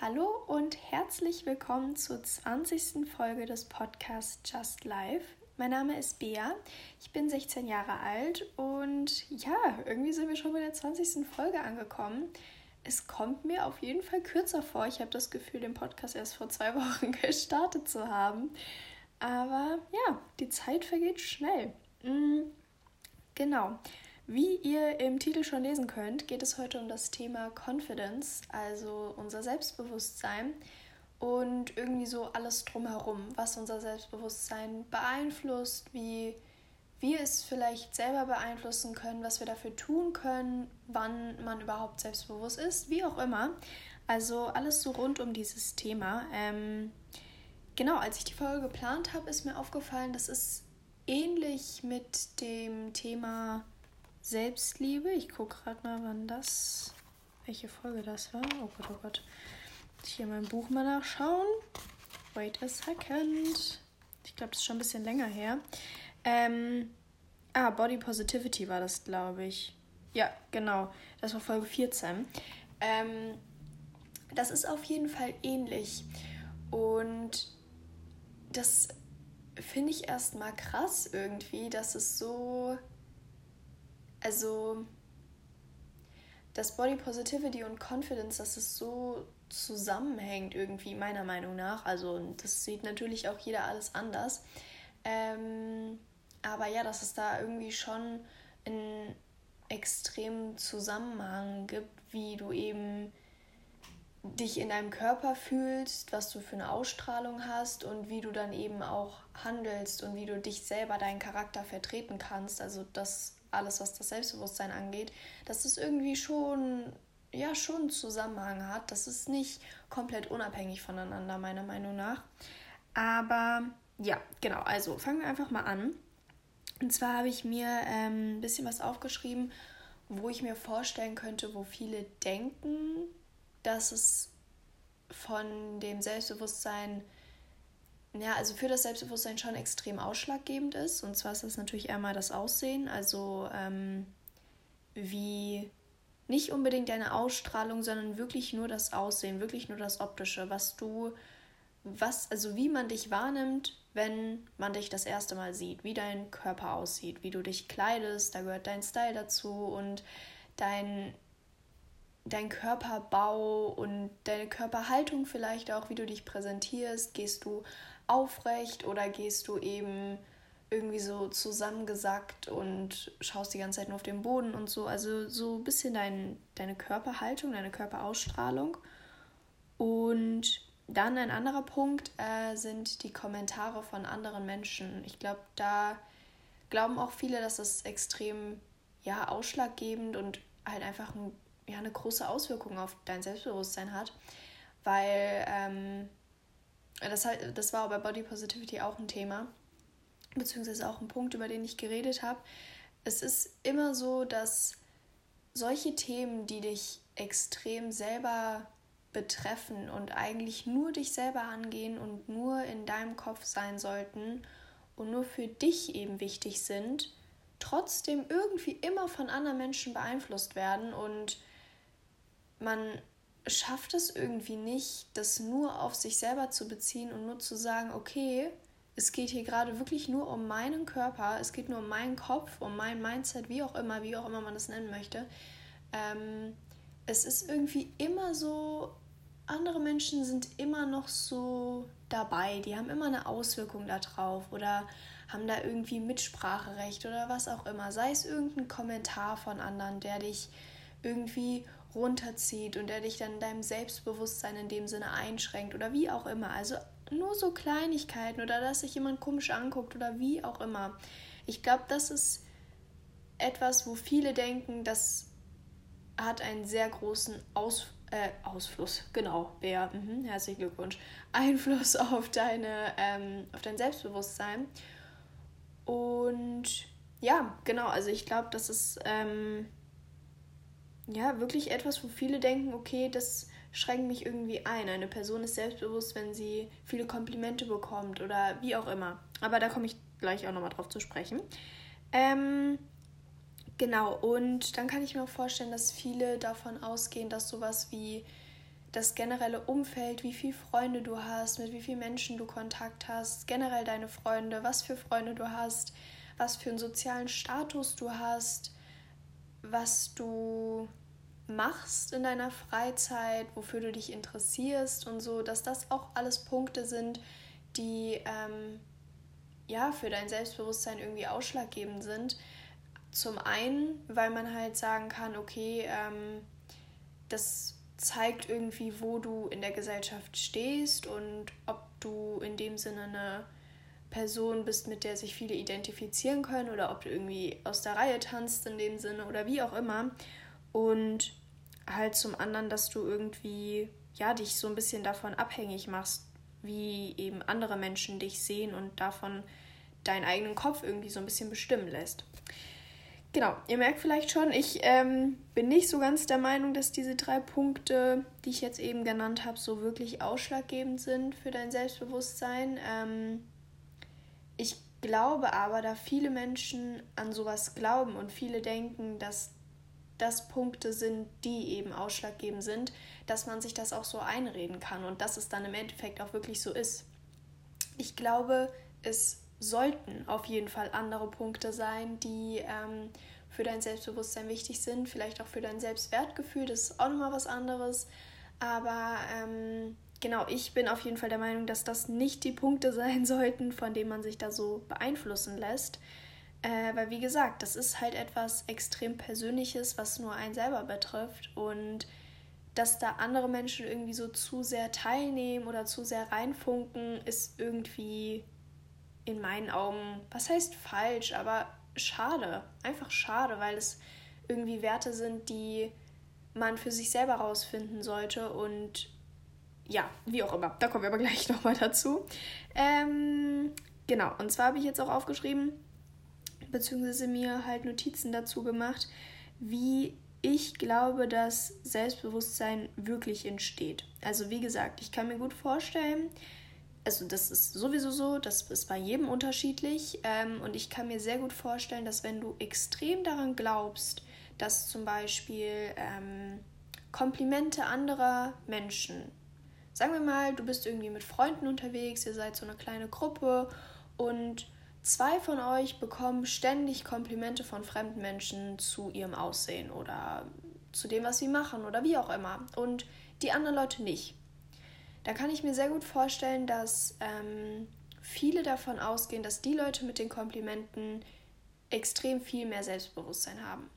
Hallo und herzlich willkommen zur 20. Folge des Podcasts Just Life. Mein Name ist Bea, ich bin 16 Jahre alt und ja, irgendwie sind wir schon bei der 20. Folge angekommen. Es kommt mir auf jeden Fall kürzer vor. Ich habe das Gefühl, den Podcast erst vor zwei Wochen gestartet zu haben. Aber ja, die Zeit vergeht schnell. Mhm. Genau. Wie ihr im Titel schon lesen könnt, geht es heute um das Thema Confidence, also unser Selbstbewusstsein und irgendwie so alles drumherum, was unser Selbstbewusstsein beeinflusst, wie wir es vielleicht selber beeinflussen können, was wir dafür tun können, wann man überhaupt selbstbewusst ist, wie auch immer. Also alles so rund um dieses Thema. Ähm, genau, als ich die Folge geplant habe, ist mir aufgefallen, das ist ähnlich mit dem Thema Selbstliebe. Ich gucke gerade mal, wann das, welche Folge das war. Oh Gott, oh Gott. Ich hier mein Buch mal nachschauen. Wait a second. Ich glaube, das ist schon ein bisschen länger her. Ähm, ah, Body Positivity war das, glaube ich. Ja, genau. Das war Folge 14. Ähm, das ist auf jeden Fall ähnlich. Und das finde ich erstmal krass irgendwie, dass es so also das Body Positivity und Confidence, dass es so zusammenhängt irgendwie, meiner Meinung nach. Also das sieht natürlich auch jeder alles anders. Ähm, aber ja, dass es da irgendwie schon einen extremen Zusammenhang gibt, wie du eben dich in deinem Körper fühlst, was du für eine Ausstrahlung hast und wie du dann eben auch handelst und wie du dich selber, deinen Charakter vertreten kannst. Also das alles, was das Selbstbewusstsein angeht, dass es irgendwie schon, ja, schon einen Zusammenhang hat. Das ist nicht komplett unabhängig voneinander, meiner Meinung nach. Aber ja, genau, also fangen wir einfach mal an. Und zwar habe ich mir ähm, ein bisschen was aufgeschrieben, wo ich mir vorstellen könnte, wo viele denken, dass es von dem Selbstbewusstsein ja, also für das Selbstbewusstsein schon extrem ausschlaggebend ist. Und zwar ist das natürlich eher mal das Aussehen, also ähm, wie nicht unbedingt deine Ausstrahlung, sondern wirklich nur das Aussehen, wirklich nur das Optische, was du, was, also wie man dich wahrnimmt, wenn man dich das erste Mal sieht, wie dein Körper aussieht, wie du dich kleidest, da gehört dein Style dazu und dein, dein Körperbau und deine Körperhaltung vielleicht auch, wie du dich präsentierst, gehst du aufrecht oder gehst du eben irgendwie so zusammengesackt und schaust die ganze Zeit nur auf den Boden und so. Also so ein bisschen dein, deine Körperhaltung, deine Körperausstrahlung. Und dann ein anderer Punkt äh, sind die Kommentare von anderen Menschen. Ich glaube, da glauben auch viele, dass das extrem ja, ausschlaggebend und halt einfach ein, ja, eine große Auswirkung auf dein Selbstbewusstsein hat. Weil ähm, das, das war bei Body Positivity auch ein Thema, beziehungsweise auch ein Punkt, über den ich geredet habe. Es ist immer so, dass solche Themen, die dich extrem selber betreffen und eigentlich nur dich selber angehen und nur in deinem Kopf sein sollten und nur für dich eben wichtig sind, trotzdem irgendwie immer von anderen Menschen beeinflusst werden und man schafft es irgendwie nicht, das nur auf sich selber zu beziehen und nur zu sagen, okay, es geht hier gerade wirklich nur um meinen Körper, es geht nur um meinen Kopf, um mein Mindset, wie auch immer, wie auch immer man das nennen möchte. Ähm, es ist irgendwie immer so, andere Menschen sind immer noch so dabei, die haben immer eine Auswirkung darauf oder haben da irgendwie Mitspracherecht oder was auch immer. Sei es irgendein Kommentar von anderen, der dich irgendwie runterzieht und der dich dann in deinem Selbstbewusstsein in dem Sinne einschränkt oder wie auch immer. Also nur so Kleinigkeiten oder dass sich jemand komisch anguckt oder wie auch immer. Ich glaube, das ist etwas, wo viele denken, das hat einen sehr großen Aus, äh, Ausfluss, genau, Bea, mhm, herzlichen Glückwunsch, Einfluss auf, deine, ähm, auf dein Selbstbewusstsein. Und ja, genau, also ich glaube, das ist ähm, ja, wirklich etwas, wo viele denken, okay, das schränkt mich irgendwie ein. Eine Person ist selbstbewusst, wenn sie viele Komplimente bekommt oder wie auch immer. Aber da komme ich gleich auch nochmal drauf zu sprechen. Ähm, genau, und dann kann ich mir auch vorstellen, dass viele davon ausgehen, dass sowas wie das generelle Umfeld, wie viele Freunde du hast, mit wie vielen Menschen du Kontakt hast, generell deine Freunde, was für Freunde du hast, was für einen sozialen Status du hast, was du machst in deiner Freizeit, wofür du dich interessierst und so, dass das auch alles Punkte sind, die ähm, ja für dein Selbstbewusstsein irgendwie ausschlaggebend sind. Zum einen, weil man halt sagen kann, okay, ähm, das zeigt irgendwie, wo du in der Gesellschaft stehst und ob du in dem Sinne eine Person bist, mit der sich viele identifizieren können oder ob du irgendwie aus der Reihe tanzt in dem Sinne oder wie auch immer. Und halt zum anderen, dass du irgendwie ja dich so ein bisschen davon abhängig machst, wie eben andere Menschen dich sehen und davon deinen eigenen Kopf irgendwie so ein bisschen bestimmen lässt. Genau, ihr merkt vielleicht schon, ich ähm, bin nicht so ganz der Meinung, dass diese drei Punkte, die ich jetzt eben genannt habe, so wirklich ausschlaggebend sind für dein Selbstbewusstsein. Ähm, ich glaube aber, da viele Menschen an sowas glauben und viele denken, dass das Punkte sind, die eben ausschlaggebend sind, dass man sich das auch so einreden kann und dass es dann im Endeffekt auch wirklich so ist. Ich glaube, es sollten auf jeden Fall andere Punkte sein, die ähm, für dein Selbstbewusstsein wichtig sind, vielleicht auch für dein Selbstwertgefühl, das ist auch nochmal was anderes. Aber ähm, genau, ich bin auf jeden Fall der Meinung, dass das nicht die Punkte sein sollten, von denen man sich da so beeinflussen lässt. Äh, weil wie gesagt, das ist halt etwas extrem Persönliches, was nur einen selber betrifft. Und dass da andere Menschen irgendwie so zu sehr teilnehmen oder zu sehr reinfunken, ist irgendwie in meinen Augen, was heißt falsch, aber schade. Einfach schade, weil es irgendwie Werte sind, die man für sich selber rausfinden sollte und ja, wie auch immer. Da kommen wir aber gleich nochmal dazu. Ähm, genau, und zwar habe ich jetzt auch aufgeschrieben, beziehungsweise mir halt Notizen dazu gemacht, wie ich glaube, dass Selbstbewusstsein wirklich entsteht. Also wie gesagt, ich kann mir gut vorstellen, also das ist sowieso so, das ist bei jedem unterschiedlich. Ähm, und ich kann mir sehr gut vorstellen, dass wenn du extrem daran glaubst, dass zum Beispiel ähm, Komplimente anderer Menschen, sagen wir mal, du bist irgendwie mit Freunden unterwegs, ihr seid so eine kleine Gruppe und zwei von euch bekommen ständig Komplimente von fremden Menschen zu ihrem Aussehen oder zu dem, was sie machen oder wie auch immer. Und die anderen Leute nicht da kann ich mir sehr gut vorstellen, dass ähm, viele davon ausgehen, dass die Leute mit den Komplimenten extrem viel mehr Selbstbewusstsein haben.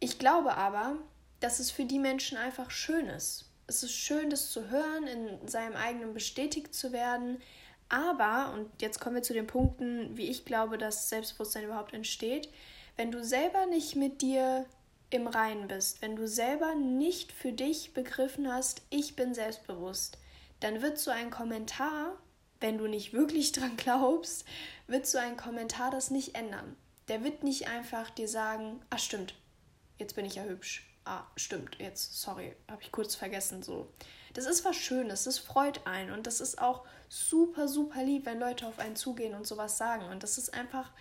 Ich glaube aber, dass es für die Menschen einfach schön ist. Es ist schön, das zu hören, in seinem eigenen bestätigt zu werden. Aber, und jetzt kommen wir zu den Punkten, wie ich glaube, dass Selbstbewusstsein überhaupt entsteht, wenn du selber nicht mit dir im Reinen bist, wenn du selber nicht für dich begriffen hast, ich bin selbstbewusst, dann wird so ein Kommentar, wenn du nicht wirklich dran glaubst, wird so ein Kommentar das nicht ändern. Der wird nicht einfach dir sagen, ah stimmt, jetzt bin ich ja hübsch. Ah, stimmt, jetzt, sorry, habe ich kurz vergessen so. Das ist was Schönes, das freut einen und das ist auch super, super lieb, wenn Leute auf einen zugehen und sowas sagen. Und das ist einfach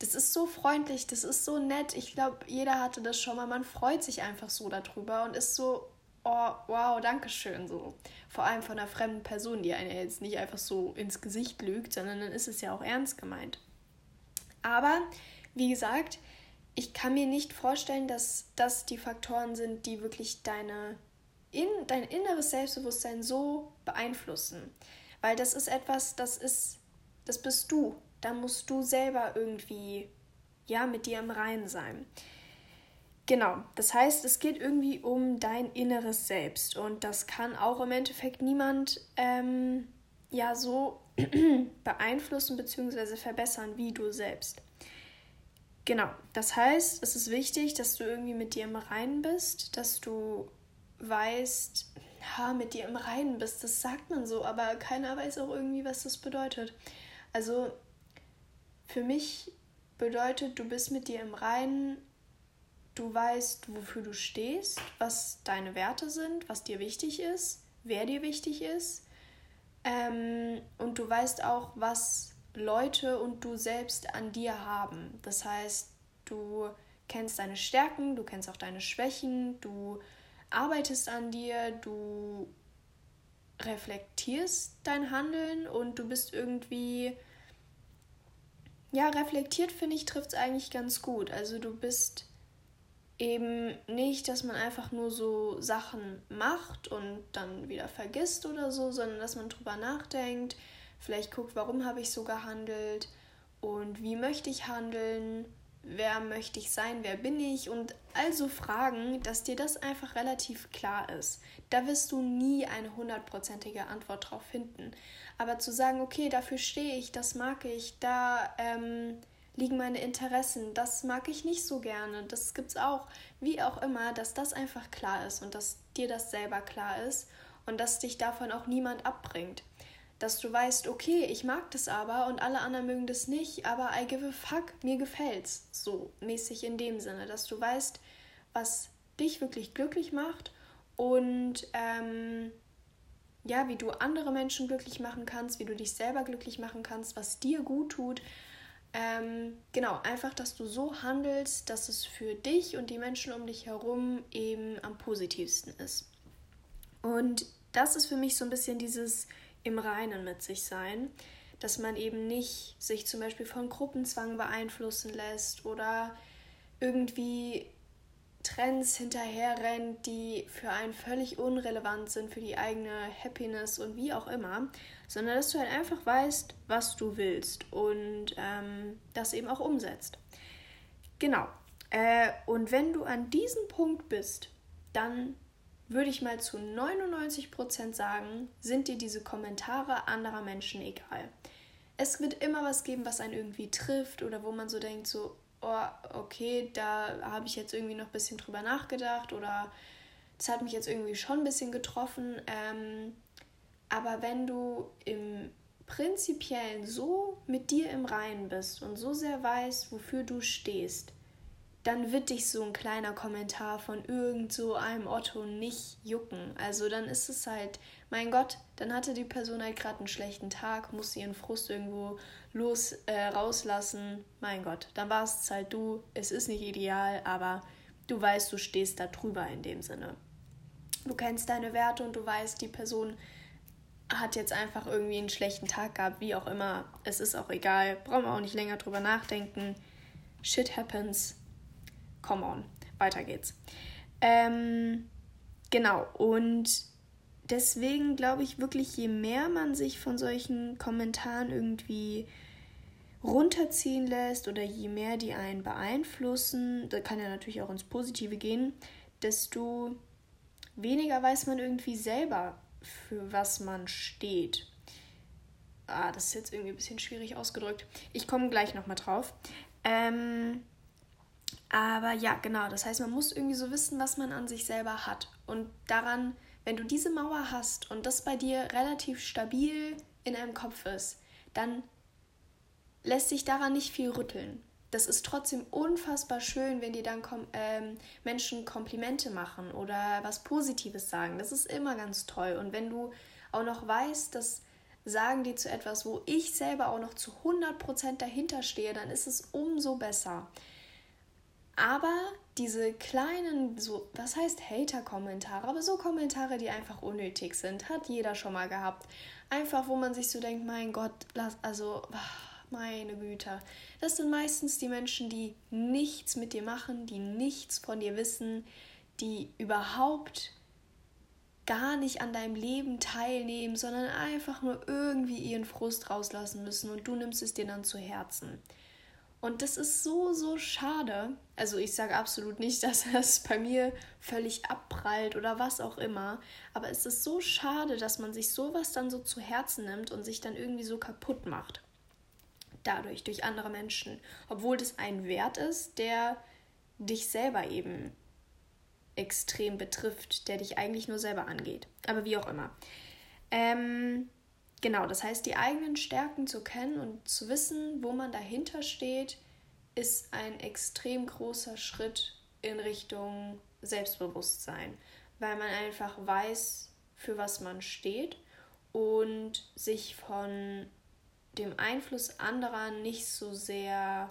das ist so freundlich, das ist so nett. Ich glaube, jeder hatte das schon mal. Man freut sich einfach so darüber und ist so, oh, wow, danke schön, so. Vor allem von einer fremden Person, die einen jetzt nicht einfach so ins Gesicht lügt, sondern dann ist es ja auch ernst gemeint. Aber, wie gesagt, ich kann mir nicht vorstellen, dass das die Faktoren sind, die wirklich deine, in, dein inneres Selbstbewusstsein so beeinflussen. Weil das ist etwas, das ist, das bist du da musst du selber irgendwie ja mit dir im Reinen sein. Genau, das heißt, es geht irgendwie um dein inneres Selbst und das kann auch im Endeffekt niemand ähm, ja so beeinflussen bzw. verbessern wie du selbst. Genau, das heißt, es ist wichtig, dass du irgendwie mit dir im Reinen bist, dass du weißt, ha, mit dir im Reinen bist, das sagt man so, aber keiner weiß auch irgendwie, was das bedeutet. Also für mich bedeutet, du bist mit dir im Reinen, du weißt, wofür du stehst, was deine Werte sind, was dir wichtig ist, wer dir wichtig ist. Ähm, und du weißt auch, was Leute und du selbst an dir haben. Das heißt, du kennst deine Stärken, du kennst auch deine Schwächen, du arbeitest an dir, du reflektierst dein Handeln und du bist irgendwie, ja, reflektiert finde ich, trifft es eigentlich ganz gut. Also du bist eben nicht, dass man einfach nur so Sachen macht und dann wieder vergisst oder so, sondern dass man drüber nachdenkt, vielleicht guckt, warum habe ich so gehandelt und wie möchte ich handeln wer möchte ich sein, wer bin ich und also Fragen, dass dir das einfach relativ klar ist. Da wirst du nie eine hundertprozentige Antwort drauf finden. Aber zu sagen, okay, dafür stehe ich, das mag ich, da ähm, liegen meine Interessen, das mag ich nicht so gerne, das gibt's auch, wie auch immer, dass das einfach klar ist und dass dir das selber klar ist und dass dich davon auch niemand abbringt dass du weißt, okay, ich mag das aber und alle anderen mögen das nicht, aber I give a fuck, mir gefällt's. So mäßig in dem Sinne, dass du weißt, was dich wirklich glücklich macht und ähm, ja, wie du andere Menschen glücklich machen kannst, wie du dich selber glücklich machen kannst, was dir gut tut. Ähm, genau, einfach, dass du so handelst, dass es für dich und die Menschen um dich herum eben am positivsten ist. Und das ist für mich so ein bisschen dieses im Reinen mit sich sein, dass man eben nicht sich zum Beispiel von Gruppenzwang beeinflussen lässt oder irgendwie Trends hinterherrennt, die für einen völlig unrelevant sind, für die eigene Happiness und wie auch immer, sondern dass du halt einfach weißt, was du willst und ähm, das eben auch umsetzt. Genau. Äh, und wenn du an diesem Punkt bist, dann würde ich mal zu 99% sagen, sind dir diese Kommentare anderer Menschen egal. Es wird immer was geben, was einen irgendwie trifft oder wo man so denkt, so, oh, okay, da habe ich jetzt irgendwie noch ein bisschen drüber nachgedacht oder das hat mich jetzt irgendwie schon ein bisschen getroffen. Ähm, aber wenn du im Prinzipiellen so mit dir im Reinen bist und so sehr weißt, wofür du stehst, dann wird dich so ein kleiner Kommentar von irgend so einem Otto nicht jucken. Also dann ist es halt, mein Gott, dann hatte die Person halt gerade einen schlechten Tag, musste ihren Frust irgendwo los äh, rauslassen. Mein Gott, dann war es halt du. Es ist nicht ideal, aber du weißt, du stehst da drüber in dem Sinne. Du kennst deine Werte und du weißt, die Person hat jetzt einfach irgendwie einen schlechten Tag gehabt, wie auch immer. Es ist auch egal, brauchen wir auch nicht länger drüber nachdenken. Shit happens come on, weiter geht's. Ähm, genau, und deswegen glaube ich wirklich, je mehr man sich von solchen Kommentaren irgendwie runterziehen lässt oder je mehr die einen beeinflussen, da kann ja natürlich auch ins Positive gehen, desto weniger weiß man irgendwie selber, für was man steht. Ah, das ist jetzt irgendwie ein bisschen schwierig ausgedrückt. Ich komme gleich nochmal drauf. Ähm, aber ja, genau. Das heißt, man muss irgendwie so wissen, was man an sich selber hat. Und daran, wenn du diese Mauer hast und das bei dir relativ stabil in deinem Kopf ist, dann lässt sich daran nicht viel rütteln. Das ist trotzdem unfassbar schön, wenn dir dann kom ähm, Menschen Komplimente machen oder was Positives sagen. Das ist immer ganz toll. Und wenn du auch noch weißt, dass sagen die zu etwas, wo ich selber auch noch zu 100% dahinter stehe, dann ist es umso besser. Aber diese kleinen, so, was heißt Hater-Kommentare, aber so Kommentare, die einfach unnötig sind, hat jeder schon mal gehabt. Einfach, wo man sich so denkt, mein Gott, lass, also, meine Güte. Das sind meistens die Menschen, die nichts mit dir machen, die nichts von dir wissen, die überhaupt gar nicht an deinem Leben teilnehmen, sondern einfach nur irgendwie ihren Frust rauslassen müssen und du nimmst es dir dann zu Herzen. Und das ist so, so schade. Also ich sage absolut nicht, dass das bei mir völlig abprallt oder was auch immer. Aber es ist so schade, dass man sich sowas dann so zu Herzen nimmt und sich dann irgendwie so kaputt macht. Dadurch, durch andere Menschen. Obwohl das ein Wert ist, der dich selber eben extrem betrifft, der dich eigentlich nur selber angeht. Aber wie auch immer. Ähm, Genau, das heißt, die eigenen Stärken zu kennen und zu wissen, wo man dahinter steht, ist ein extrem großer Schritt in Richtung Selbstbewusstsein, weil man einfach weiß, für was man steht und sich von dem Einfluss anderer nicht so sehr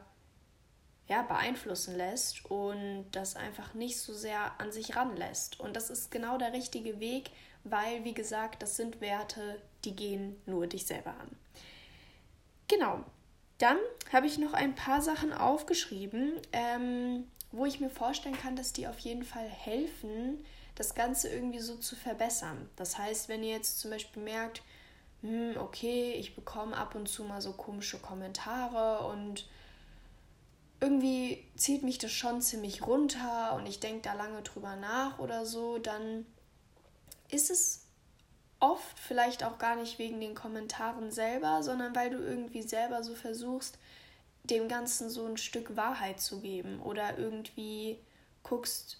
ja, beeinflussen lässt und das einfach nicht so sehr an sich ranlässt. Und das ist genau der richtige Weg, weil, wie gesagt, das sind Werte, die gehen nur dich selber an. Genau. Dann habe ich noch ein paar Sachen aufgeschrieben, ähm, wo ich mir vorstellen kann, dass die auf jeden Fall helfen, das Ganze irgendwie so zu verbessern. Das heißt, wenn ihr jetzt zum Beispiel merkt, hm, okay, ich bekomme ab und zu mal so komische Kommentare und irgendwie zieht mich das schon ziemlich runter und ich denke da lange drüber nach oder so, dann ist es oft vielleicht auch gar nicht wegen den Kommentaren selber, sondern weil du irgendwie selber so versuchst, dem Ganzen so ein Stück Wahrheit zu geben oder irgendwie guckst,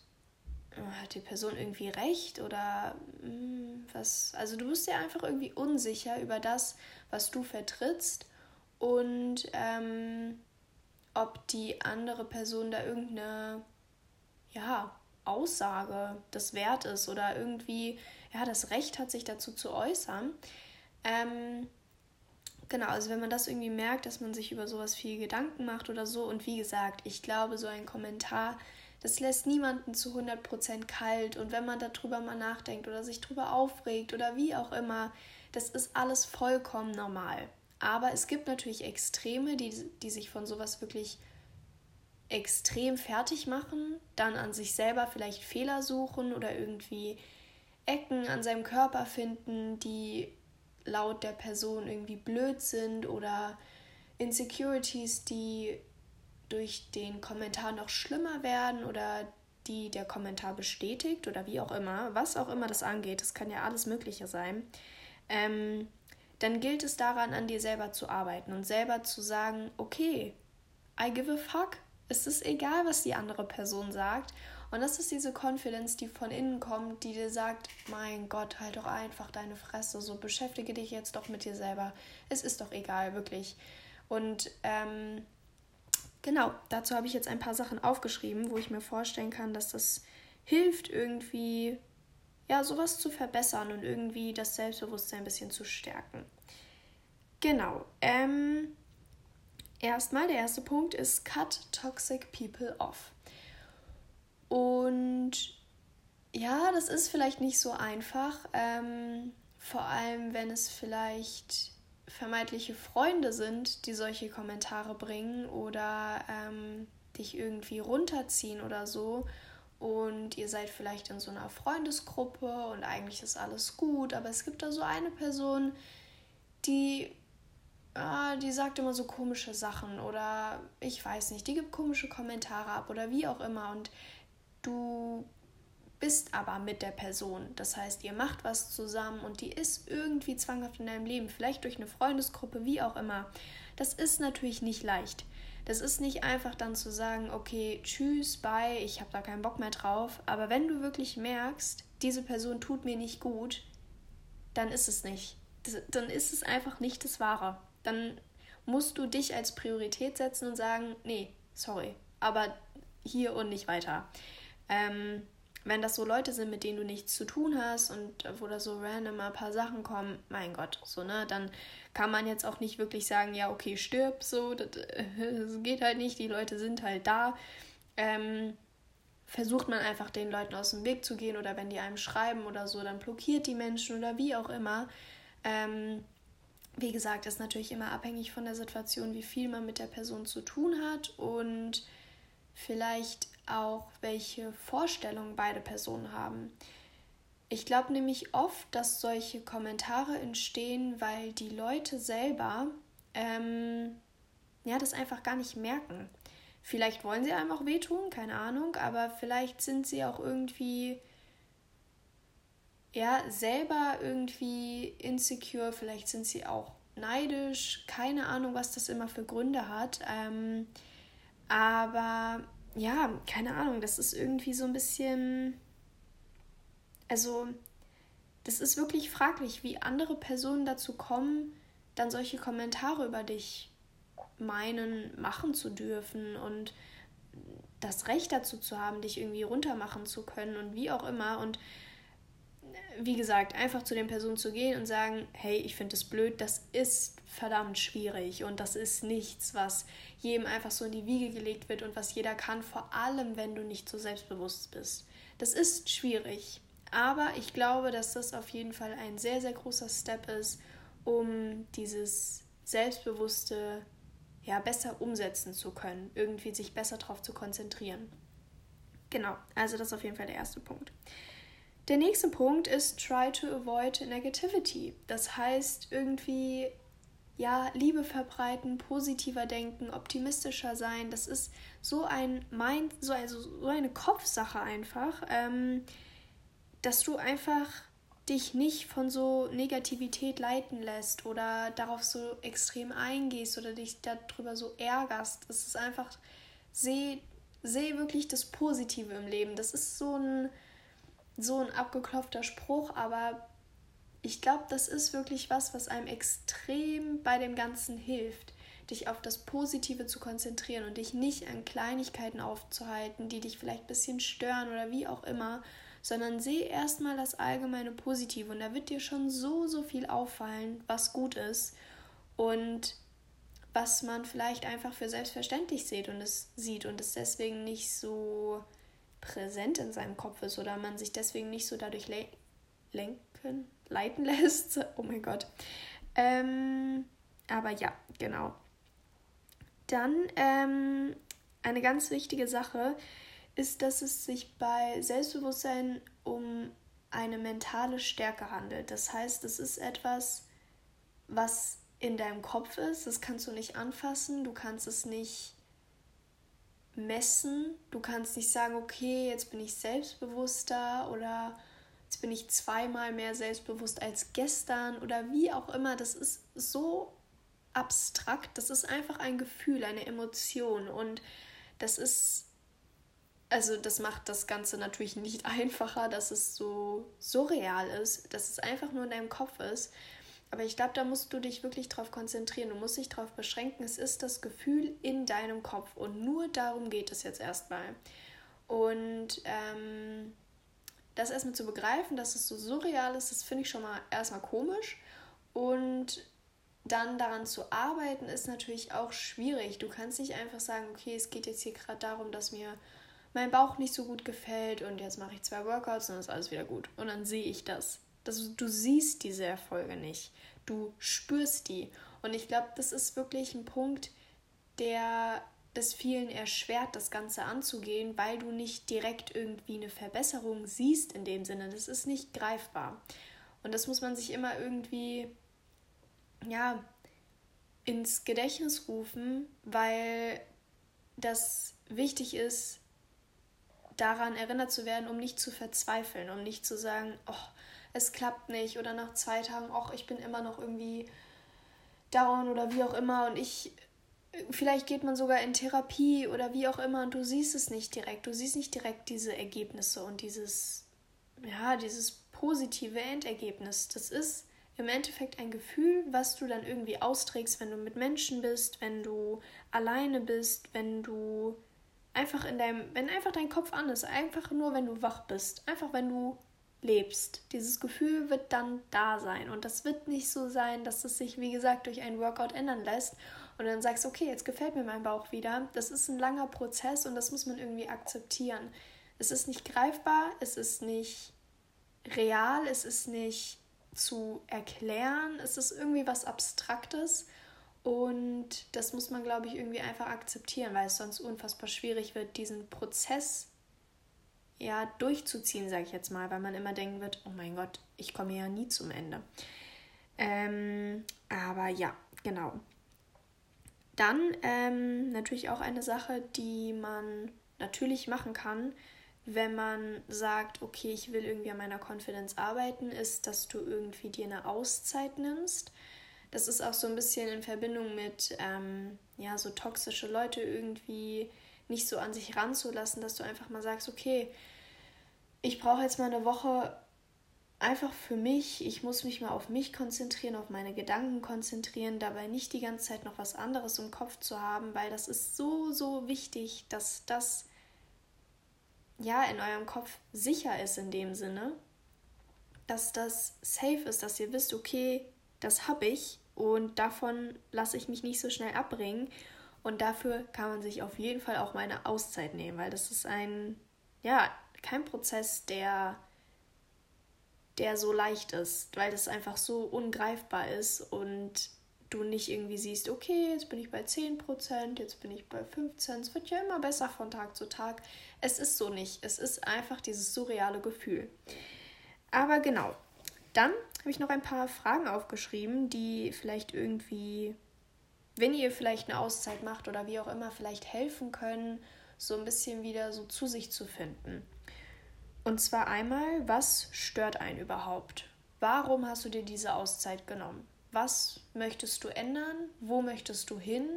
äh, hat die Person irgendwie recht oder hm, was. Also du bist ja einfach irgendwie unsicher über das, was du vertrittst und ähm, ob die andere Person da irgendeine ja, Aussage das wert ist oder irgendwie ja, das Recht hat, sich dazu zu äußern. Ähm, genau, also wenn man das irgendwie merkt, dass man sich über sowas viel Gedanken macht oder so und wie gesagt, ich glaube, so ein Kommentar, das lässt niemanden zu 100% kalt und wenn man darüber mal nachdenkt oder sich darüber aufregt oder wie auch immer, das ist alles vollkommen normal. Aber es gibt natürlich Extreme, die, die sich von sowas wirklich extrem fertig machen, dann an sich selber vielleicht Fehler suchen oder irgendwie Ecken an seinem Körper finden, die laut der Person irgendwie blöd sind oder Insecurities, die durch den Kommentar noch schlimmer werden oder die der Kommentar bestätigt oder wie auch immer, was auch immer das angeht, das kann ja alles Mögliche sein, ähm, dann gilt es daran, an dir selber zu arbeiten und selber zu sagen, okay, I give a fuck, es ist egal, was die andere Person sagt. Und das ist diese Confidence, die von innen kommt, die dir sagt, mein Gott, halt doch einfach deine Fresse, so beschäftige dich jetzt doch mit dir selber. Es ist doch egal, wirklich. Und ähm, genau, dazu habe ich jetzt ein paar Sachen aufgeschrieben, wo ich mir vorstellen kann, dass das hilft, irgendwie ja, sowas zu verbessern und irgendwie das Selbstbewusstsein ein bisschen zu stärken. Genau. Ähm, erstmal, der erste Punkt ist Cut Toxic People Off. Und ja, das ist vielleicht nicht so einfach, ähm, vor allem wenn es vielleicht vermeintliche Freunde sind, die solche Kommentare bringen oder ähm, dich irgendwie runterziehen oder so. Und ihr seid vielleicht in so einer Freundesgruppe und eigentlich ist alles gut, aber es gibt da so eine Person, die ah, die sagt immer so komische Sachen oder ich weiß nicht, die gibt komische Kommentare ab oder wie auch immer und du bist aber mit der Person. Das heißt, ihr macht was zusammen und die ist irgendwie zwanghaft in deinem Leben, vielleicht durch eine Freundesgruppe, wie auch immer. Das ist natürlich nicht leicht. Das ist nicht einfach dann zu sagen, okay, tschüss, bye, ich habe da keinen Bock mehr drauf. Aber wenn du wirklich merkst, diese Person tut mir nicht gut, dann ist es nicht. Dann ist es einfach nicht das Wahre. Dann musst du dich als Priorität setzen und sagen, nee, sorry, aber hier und nicht weiter. Ähm, wenn das so Leute sind, mit denen du nichts zu tun hast und wo da so random ein paar Sachen kommen, mein Gott, so, ne, dann kann man jetzt auch nicht wirklich sagen, ja, okay, stirb, so, das, das geht halt nicht, die Leute sind halt da. Ähm, versucht man einfach den Leuten aus dem Weg zu gehen oder wenn die einem schreiben oder so, dann blockiert die Menschen oder wie auch immer. Ähm, wie gesagt, ist natürlich immer abhängig von der Situation, wie viel man mit der Person zu tun hat und vielleicht auch, welche Vorstellungen beide Personen haben. Ich glaube nämlich oft, dass solche Kommentare entstehen, weil die Leute selber ähm, ja, das einfach gar nicht merken. Vielleicht wollen sie einem auch wehtun, keine Ahnung, aber vielleicht sind sie auch irgendwie ja selber irgendwie insecure, vielleicht sind sie auch neidisch, keine Ahnung, was das immer für Gründe hat. Ähm, aber ja, keine Ahnung, das ist irgendwie so ein bisschen. Also, das ist wirklich fraglich, wie andere Personen dazu kommen, dann solche Kommentare über dich meinen, machen zu dürfen und das Recht dazu zu haben, dich irgendwie runtermachen zu können und wie auch immer. Und wie gesagt, einfach zu den Personen zu gehen und sagen, hey, ich finde es blöd, das ist verdammt schwierig und das ist nichts, was jedem einfach so in die Wiege gelegt wird und was jeder kann, vor allem wenn du nicht so selbstbewusst bist. Das ist schwierig, aber ich glaube, dass das auf jeden Fall ein sehr, sehr großer Step ist, um dieses Selbstbewusste ja besser umsetzen zu können, irgendwie sich besser darauf zu konzentrieren. Genau, also das ist auf jeden Fall der erste Punkt. Der nächste Punkt ist try to avoid negativity. Das heißt irgendwie ja, Liebe verbreiten, positiver denken, optimistischer sein. Das ist so ein Mind, so, also so eine Kopfsache einfach, ähm, dass du einfach dich nicht von so Negativität leiten lässt oder darauf so extrem eingehst oder dich darüber so ärgerst. Es ist einfach, seh, seh wirklich das Positive im Leben. Das ist so ein, so ein abgeklopfter Spruch, aber ich glaube, das ist wirklich was, was einem extrem bei dem Ganzen hilft, dich auf das Positive zu konzentrieren und dich nicht an Kleinigkeiten aufzuhalten, die dich vielleicht ein bisschen stören oder wie auch immer, sondern sehe erstmal das allgemeine Positive und da wird dir schon so, so viel auffallen, was gut ist und was man vielleicht einfach für selbstverständlich sieht und es sieht und es deswegen nicht so präsent in seinem Kopf ist oder man sich deswegen nicht so dadurch le lenken, leiten lässt. Oh mein Gott. Ähm, aber ja, genau. Dann ähm, eine ganz wichtige Sache ist, dass es sich bei Selbstbewusstsein um eine mentale Stärke handelt. Das heißt, es ist etwas, was in deinem Kopf ist. Das kannst du nicht anfassen, du kannst es nicht messen. Du kannst nicht sagen, okay, jetzt bin ich selbstbewusster oder jetzt bin ich zweimal mehr selbstbewusst als gestern oder wie auch immer. Das ist so abstrakt. Das ist einfach ein Gefühl, eine Emotion und das ist also das macht das Ganze natürlich nicht einfacher, dass es so surreal ist, dass es einfach nur in deinem Kopf ist. Aber ich glaube, da musst du dich wirklich drauf konzentrieren. Du musst dich darauf beschränken. Es ist das Gefühl in deinem Kopf. Und nur darum geht es jetzt erstmal. Und ähm, das erstmal zu begreifen, dass es so surreal ist, das finde ich schon mal erstmal komisch. Und dann daran zu arbeiten, ist natürlich auch schwierig. Du kannst nicht einfach sagen, okay, es geht jetzt hier gerade darum, dass mir mein Bauch nicht so gut gefällt und jetzt mache ich zwei Workouts und dann ist alles wieder gut. Und dann sehe ich das. Das du siehst diese Erfolge nicht. Du spürst die. Und ich glaube, das ist wirklich ein Punkt, der es vielen erschwert, das Ganze anzugehen, weil du nicht direkt irgendwie eine Verbesserung siehst in dem Sinne. Das ist nicht greifbar. Und das muss man sich immer irgendwie, ja, ins Gedächtnis rufen, weil das wichtig ist, daran erinnert zu werden, um nicht zu verzweifeln, um nicht zu sagen, oh, es klappt nicht oder nach zwei Tagen, oh, ich bin immer noch irgendwie down oder wie auch immer und ich vielleicht geht man sogar in Therapie oder wie auch immer und du siehst es nicht direkt, du siehst nicht direkt diese Ergebnisse und dieses ja, dieses positive Endergebnis. Das ist im Endeffekt ein Gefühl, was du dann irgendwie austrägst, wenn du mit Menschen bist, wenn du alleine bist, wenn du einfach in deinem, wenn einfach dein Kopf an ist, einfach nur, wenn du wach bist, einfach wenn du lebst. Dieses Gefühl wird dann da sein und das wird nicht so sein, dass es sich, wie gesagt, durch einen Workout ändern lässt und dann sagst, okay, jetzt gefällt mir mein Bauch wieder. Das ist ein langer Prozess und das muss man irgendwie akzeptieren. Es ist nicht greifbar, es ist nicht real, es ist nicht zu erklären, es ist irgendwie was Abstraktes und das muss man, glaube ich, irgendwie einfach akzeptieren, weil es sonst unfassbar schwierig wird, diesen Prozess ja durchzuziehen, sage ich jetzt mal, weil man immer denken wird, oh mein Gott, ich komme ja nie zum Ende. Ähm, aber ja, genau. Dann ähm, natürlich auch eine Sache, die man natürlich machen kann, wenn man sagt, okay, ich will irgendwie an meiner Confidence arbeiten, ist, dass du irgendwie dir eine Auszeit nimmst das ist auch so ein bisschen in Verbindung mit, ähm, ja, so toxische Leute irgendwie nicht so an sich ranzulassen, dass du einfach mal sagst, okay, ich brauche jetzt mal eine Woche einfach für mich, ich muss mich mal auf mich konzentrieren, auf meine Gedanken konzentrieren, dabei nicht die ganze Zeit noch was anderes im Kopf zu haben, weil das ist so, so wichtig, dass das ja in eurem Kopf sicher ist in dem Sinne dass das safe ist, dass ihr wisst, okay, das habe ich und davon lasse ich mich nicht so schnell abbringen. Und dafür kann man sich auf jeden Fall auch mal eine Auszeit nehmen, weil das ist ein, ja, kein Prozess, der, der so leicht ist, weil das einfach so ungreifbar ist und du nicht irgendwie siehst, okay, jetzt bin ich bei 10%, jetzt bin ich bei 15%, es wird ja immer besser von Tag zu Tag. Es ist so nicht, es ist einfach dieses surreale Gefühl. Aber genau, dann habe ich noch ein paar Fragen aufgeschrieben, die vielleicht irgendwie, wenn ihr vielleicht eine Auszeit macht oder wie auch immer, vielleicht helfen können, so ein bisschen wieder so zu sich zu finden. Und zwar einmal, was stört einen überhaupt? Warum hast du dir diese Auszeit genommen? Was möchtest du ändern? Wo möchtest du hin?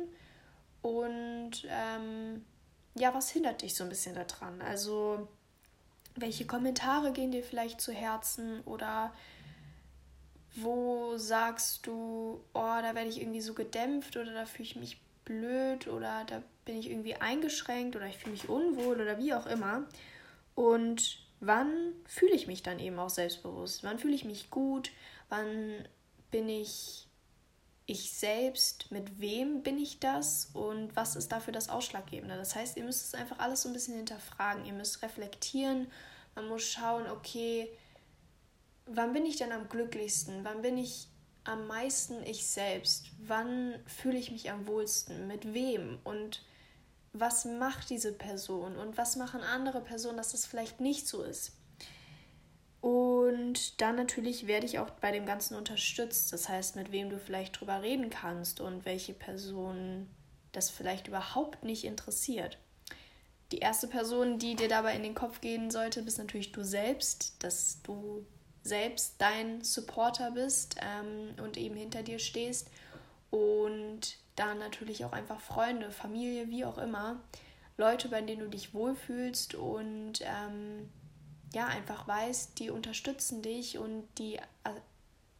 Und ähm, ja, was hindert dich so ein bisschen daran? Also, welche Kommentare gehen dir vielleicht zu Herzen oder wo sagst du, oh, da werde ich irgendwie so gedämpft oder da fühle ich mich blöd oder da bin ich irgendwie eingeschränkt oder ich fühle mich unwohl oder wie auch immer. Und wann fühle ich mich dann eben auch selbstbewusst? Wann fühle ich mich gut? Wann bin ich ich selbst? Mit wem bin ich das? Und was ist dafür das Ausschlaggebende? Das heißt, ihr müsst es einfach alles so ein bisschen hinterfragen. Ihr müsst reflektieren. Man muss schauen, okay, wann bin ich denn am glücklichsten? Wann bin ich am meisten ich selbst? Wann fühle ich mich am wohlsten? Mit wem? Und was macht diese Person? Und was machen andere Personen, dass das vielleicht nicht so ist? Und dann natürlich werde ich auch bei dem Ganzen unterstützt. Das heißt, mit wem du vielleicht drüber reden kannst und welche Person das vielleicht überhaupt nicht interessiert. Die erste Person, die dir dabei in den Kopf gehen sollte, bist natürlich du selbst, dass du selbst dein Supporter bist ähm, und eben hinter dir stehst. Und dann natürlich auch einfach Freunde, Familie, wie auch immer. Leute, bei denen du dich wohlfühlst und ähm, ja, einfach weißt, die unterstützen dich und die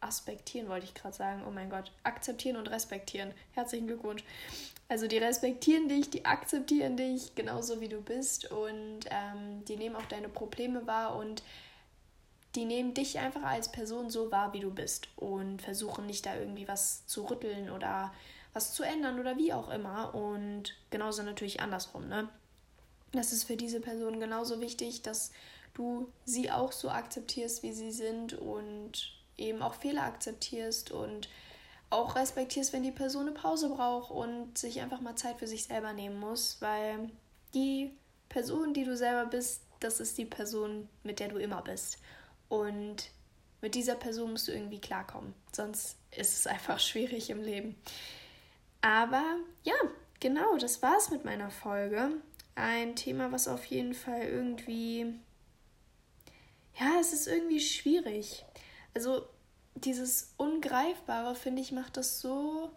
aspektieren, wollte ich gerade sagen. Oh mein Gott, akzeptieren und respektieren. Herzlichen Glückwunsch. Also die respektieren dich, die akzeptieren dich genauso wie du bist und ähm, die nehmen auch deine Probleme wahr und die nehmen dich einfach als Person so wahr, wie du bist und versuchen nicht da irgendwie was zu rütteln oder was zu ändern oder wie auch immer. Und genauso natürlich andersrum, ne? Das ist für diese Person genauso wichtig, dass du sie auch so akzeptierst, wie sie sind und eben auch Fehler akzeptierst und auch respektierst, wenn die Person eine Pause braucht und sich einfach mal Zeit für sich selber nehmen muss, weil die Person, die du selber bist, das ist die Person, mit der du immer bist. Und mit dieser Person musst du irgendwie klarkommen. Sonst ist es einfach schwierig im Leben. Aber ja, genau, das war's mit meiner Folge. Ein Thema, was auf jeden Fall irgendwie. Ja, es ist irgendwie schwierig. Also, dieses Ungreifbare, finde ich, macht das so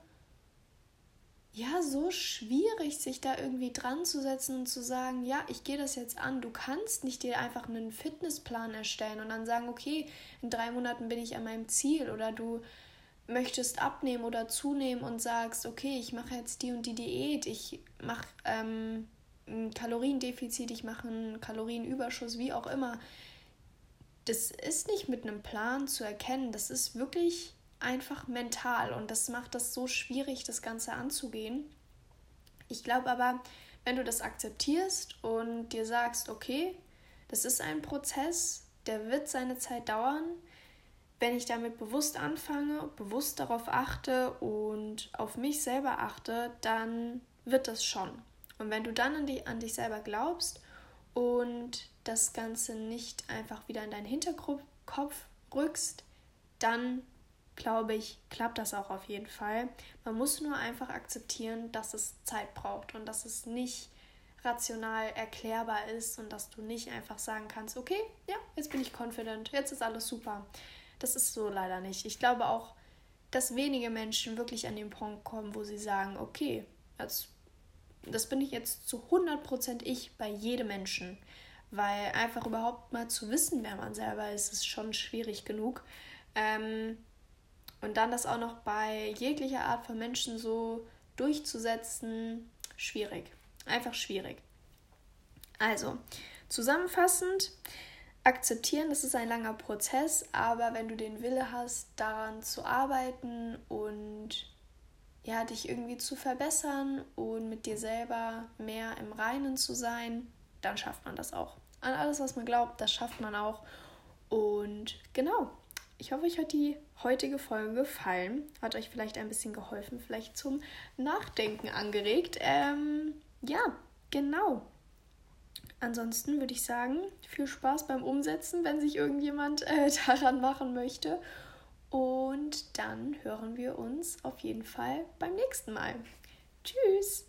ja so schwierig, sich da irgendwie dran zu setzen und zu sagen, ja, ich gehe das jetzt an. Du kannst nicht dir einfach einen Fitnessplan erstellen und dann sagen, okay, in drei Monaten bin ich an meinem Ziel oder du möchtest abnehmen oder zunehmen und sagst, okay, ich mache jetzt die und die Diät, ich mache ähm, ein Kaloriendefizit, ich mache einen Kalorienüberschuss, wie auch immer. Das ist nicht mit einem Plan zu erkennen, das ist wirklich einfach mental und das macht das so schwierig, das Ganze anzugehen. Ich glaube aber, wenn du das akzeptierst und dir sagst, okay, das ist ein Prozess, der wird seine Zeit dauern, wenn ich damit bewusst anfange, bewusst darauf achte und auf mich selber achte, dann wird das schon. Und wenn du dann an, die, an dich selber glaubst und das Ganze nicht einfach wieder in deinen Hinterkopf rückst, dann glaube ich, klappt das auch auf jeden Fall. Man muss nur einfach akzeptieren, dass es Zeit braucht und dass es nicht rational erklärbar ist und dass du nicht einfach sagen kannst, okay, ja, jetzt bin ich confident, jetzt ist alles super. Das ist so leider nicht. Ich glaube auch, dass wenige Menschen wirklich an den Punkt kommen, wo sie sagen, okay, das, das bin ich jetzt zu 100% ich bei jedem Menschen. Weil einfach überhaupt mal zu wissen, wer man selber ist, ist schon schwierig genug. Ähm, und dann das auch noch bei jeglicher Art von Menschen so durchzusetzen, schwierig. Einfach schwierig. Also, zusammenfassend, akzeptieren, das ist ein langer Prozess, aber wenn du den Wille hast, daran zu arbeiten und ja, dich irgendwie zu verbessern und mit dir selber mehr im Reinen zu sein, dann schafft man das auch. An alles, was man glaubt, das schafft man auch. Und genau, ich hoffe, euch hat die heutige Folge gefallen. Hat euch vielleicht ein bisschen geholfen, vielleicht zum Nachdenken angeregt. Ähm, ja, genau. Ansonsten würde ich sagen, viel Spaß beim Umsetzen, wenn sich irgendjemand äh, daran machen möchte. Und dann hören wir uns auf jeden Fall beim nächsten Mal. Tschüss!